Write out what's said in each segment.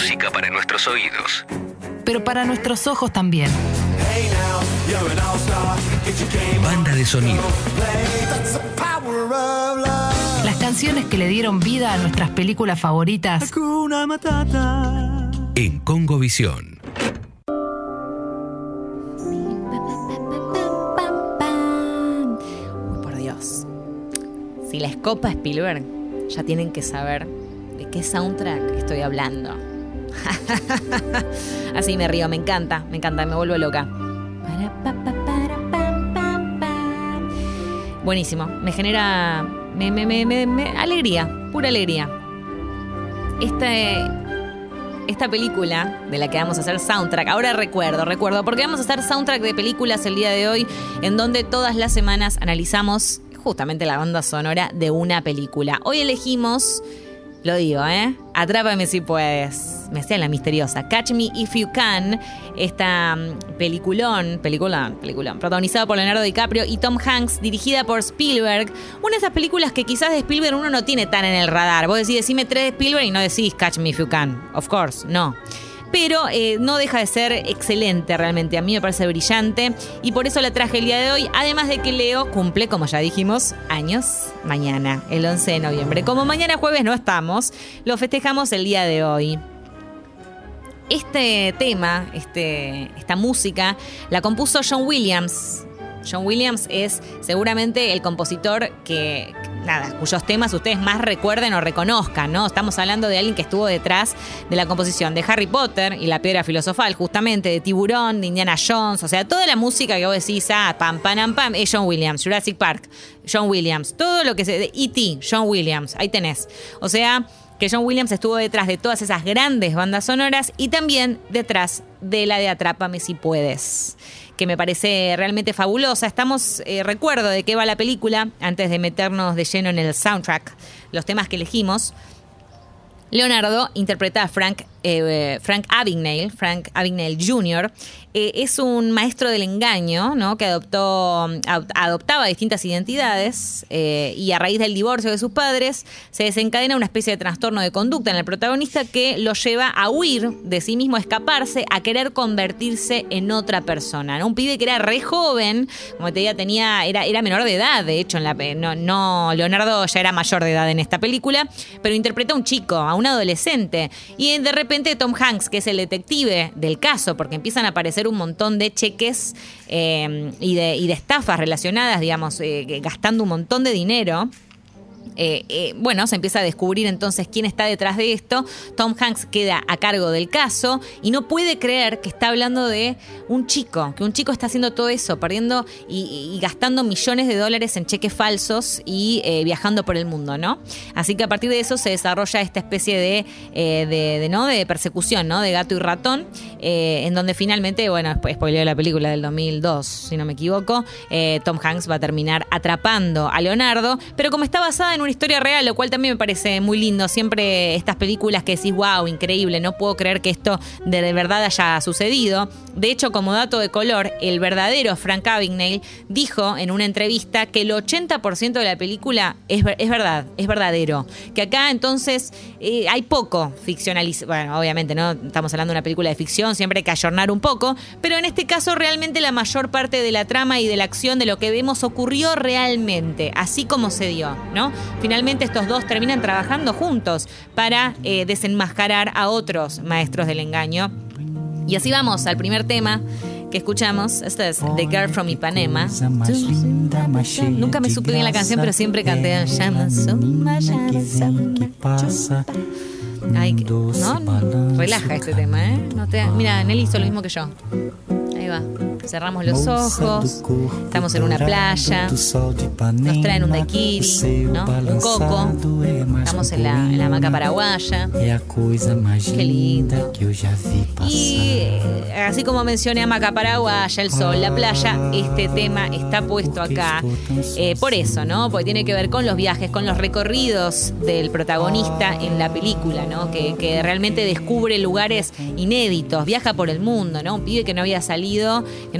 música para nuestros oídos. Pero para nuestros ojos también. Banda de sonido. Las canciones que le dieron vida a nuestras películas favoritas. En Congovisión. Uy, por Dios. Si la escopa Spielberg, ya tienen que saber de qué soundtrack estoy hablando. Así me río, me encanta, me encanta, me vuelvo loca. Buenísimo, me genera me, me- me- alegría, pura alegría. Este, esta película de la que vamos a hacer soundtrack, ahora recuerdo, recuerdo, porque vamos a hacer soundtrack de películas el día de hoy, en donde todas las semanas analizamos justamente la banda sonora de una película. Hoy elegimos, lo digo, ¿eh? Atrápame si puedes. Me sea la misteriosa. Catch Me If You Can. Esta mm, peliculón, peliculón, peliculón. Protagonizada por Leonardo DiCaprio y Tom Hanks, dirigida por Spielberg. Una de esas películas que quizás de Spielberg uno no tiene tan en el radar. Vos decís, decime tres de Spielberg y no decís Catch Me If You Can. Of course, no pero eh, no deja de ser excelente realmente. A mí me parece brillante y por eso la traje el día de hoy. Además de que Leo cumple, como ya dijimos, años mañana, el 11 de noviembre. Como mañana jueves no estamos, lo festejamos el día de hoy. Este tema, este, esta música, la compuso John Williams. John Williams es seguramente el compositor que, nada, cuyos temas ustedes más recuerden o reconozcan, ¿no? Estamos hablando de alguien que estuvo detrás de la composición de Harry Potter y la piedra filosofal, justamente, de Tiburón, de Indiana Jones, o sea, toda la música que vos decís, ah, pam, pam, pam, es John Williams, Jurassic Park, John Williams, todo lo que se. E.T., John Williams, ahí tenés. O sea, que John Williams estuvo detrás de todas esas grandes bandas sonoras y también detrás de la de Atrápame si puedes que me parece realmente fabulosa. Estamos, eh, recuerdo de qué va la película, antes de meternos de lleno en el soundtrack, los temas que elegimos. Leonardo interpreta a Frank, eh, Frank Abagnale, Frank Abagnale Jr. Eh, es un maestro del engaño, ¿no? Que adoptó, ad- adoptaba distintas identidades eh, y a raíz del divorcio de sus padres se desencadena una especie de trastorno de conducta en el protagonista que lo lleva a huir de sí mismo, a escaparse, a querer convertirse en otra persona. ¿no? Un pibe que era re joven, como te diga, tenía, era, era menor de edad, de hecho, en la, no, no, Leonardo ya era mayor de edad en esta película, pero interpreta a un chico, a un adolescente. Y de repente Tom Hanks, que es el detective del caso, porque empiezan a aparecer un montón de cheques eh, y, de, y de estafas relacionadas, digamos, eh, gastando un montón de dinero. Eh, eh, bueno, se empieza a descubrir entonces quién está detrás de esto. Tom Hanks queda a cargo del caso y no puede creer que está hablando de un chico, que un chico está haciendo todo eso, perdiendo y, gastando millones de dólares en cheques falsos y eh, viajando por el mundo, ¿no? Así que a partir de eso se desarrolla esta especie de, de, ¿no? de persecución, ¿no? De gato y ratón, en donde finalmente, bueno, spoileo la película del 2002, si no me equivoco, Tom Hanks va a terminar atrapando a Leonardo, pero como está basada en una historia real, lo cual también me parece muy lindo. Siempre estas películas que decís, wow, increíble, no puedo creer que esto de, verdad haya sucedido. De hecho, como dato de color, el verdadero Frank Abagnale dijo en una entrevista que el 80% de la película es, ver- es verdad, es verdadero. Que acá entonces eh, hay poco ficcionaliz... Bueno, obviamente, ¿no? Estamos hablando de una película de ficción, siempre hay que ayornar un poco, pero en este caso realmente la mayor parte de la trama y de la acción de lo que vemos ocurrió realmente, así como se dio, ¿no? Finalmente estos dos terminan trabajando juntos para eh, desenmascarar a otros maestros del engaño. Y así vamos al primer tema que escuchamos. Este es The Girl from Ipanema. Nunca me supe bien la canción, pero siempre canté. Ay, ¿no? Relaja este tema, ¿eh? No te- Mira, Nelly hizo lo mismo que yo. Ahí va. Cerramos los ojos. Estamos en una playa. Nos traen un daiquiri, ¿no? Un coco. Estamos en la, en la hamaca paraguaya. É a coisa mais Que lindo. Y eh, así como mencioné Hamaca Paraguaya, el sol, la playa, este tema está puesto acá eh, por eso, ¿no? Porque tiene que ver con los viajes, con los recorridos del protagonista en la película, ¿no? Que, que realmente descubre lugares inéditos, viaja por el mundo, ¿no? Un pibe que no había salido, que no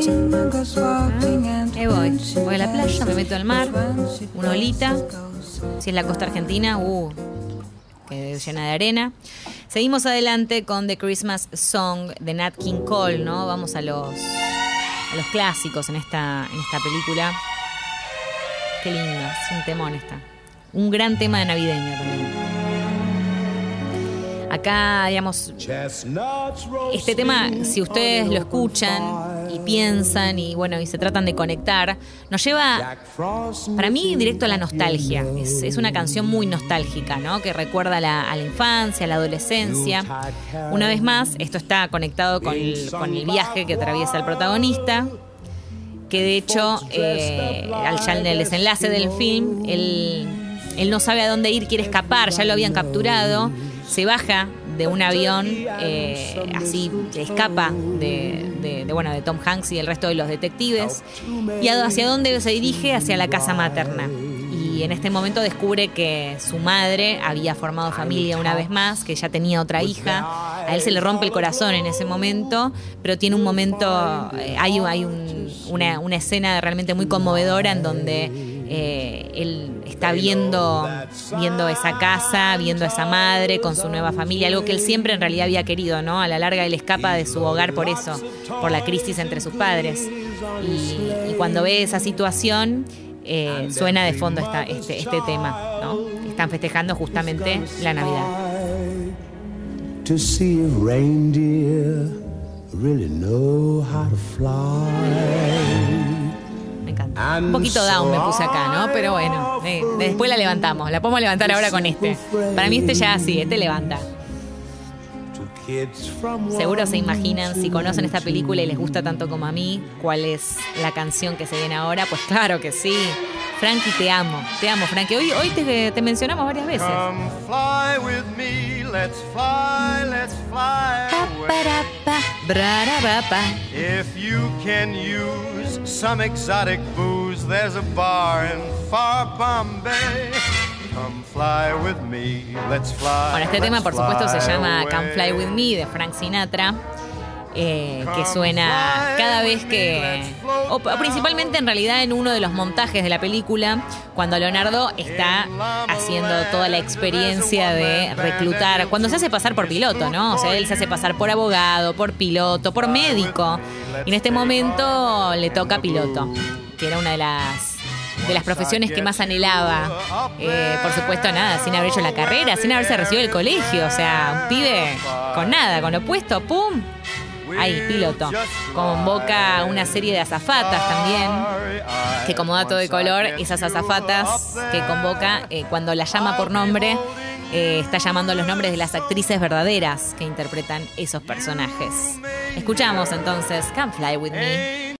Ahí voy. Voy a la playa, me meto al mar, una olita. Si es la costa argentina, uh, que llena de arena. Seguimos adelante con The Christmas Song de Nat King Cole, ¿no? Vamos a los, a los clásicos en esta, en esta película. Qué lindo, es un temón esta. Un gran tema de navideño también. Acá, digamos, este tema, si ustedes lo escuchan y piensan y bueno, y se tratan de conectar, nos lleva, para mí, directo a la nostalgia. Es, una canción muy nostálgica, ¿no? Que recuerda a la, infancia, a la adolescencia. Una vez más, esto está conectado con el, viaje que atraviesa el protagonista, que de hecho, eh, al ya en desenlace del film, él, él no sabe a dónde ir, quiere escapar, ya lo habían capturado, se baja de un avión, eh, así escapa de, de- bueno, de Tom Hanks y el resto de los detectives, y hacia dónde se dirige, hacia la casa materna. Y en este momento descubre que su madre había formado familia una vez más, que ya tenía otra hija. A él se le rompe el corazón en ese momento, pero tiene un momento, eh, hay, hay un- una, una escena realmente muy conmovedora en donde eh, él está viendo, viendo esa casa, viendo a esa madre con su nueva familia, algo que él siempre en realidad había querido, ¿no? A la larga él escapa de su hogar por eso, por la crisis entre sus padres. Y, cuando ve esa situación, eh, suena de fondo este, este tema, ¿no? Están festejando justamente la Navidad. to see if reindeer really know how to fly. Encanta. Un poquito down me puse acá, ¿no? Pero bueno, eh, después la levantamos. La podemos levantar ahora con este. Para mí este ya sí, este levanta. Seguro se imaginan, si conocen esta película y les gusta tanto como a mí, cuál es la canción que se viene ahora. Pues claro que sí. Frankie, te amo. Te amo, Frankie. Hoy, hoy te, te mencionamos varias veces. Come fly with me, let's fly, let's fly away. If you can use some exotic booze, there's a bar in far Bombay. Come fly with me, let's fly. Bueno, este tema por supuesto se llama. Come Fly With Me de Frank Sinatra, eh, que suena cada vez que, o principalmente en realidad en uno de los montajes de la película, cuando Leonardo está haciendo toda la experiencia de reclutar, cuando se hace pasar por piloto, ¿no? O sea, él se hace pasar por abogado, por piloto, por médico, y en este momento le toca piloto, que era una de las de las profesiones que más anhelaba. Eh, por supuesto, nada, sin haber hecho la carrera, sin haberse recibido del colegio. O sea, un pibe con nada, con lo puesto, ¡pum! Ahí, piloto. Convoca una serie de azafatas también. Que como dato de color, esas azafatas que convoca eh, cuando la llama por nombre, eh, está llamando los nombres de las actrices verdaderas que interpretan esos personajes. Escuchamos entonces Come Fly With Me.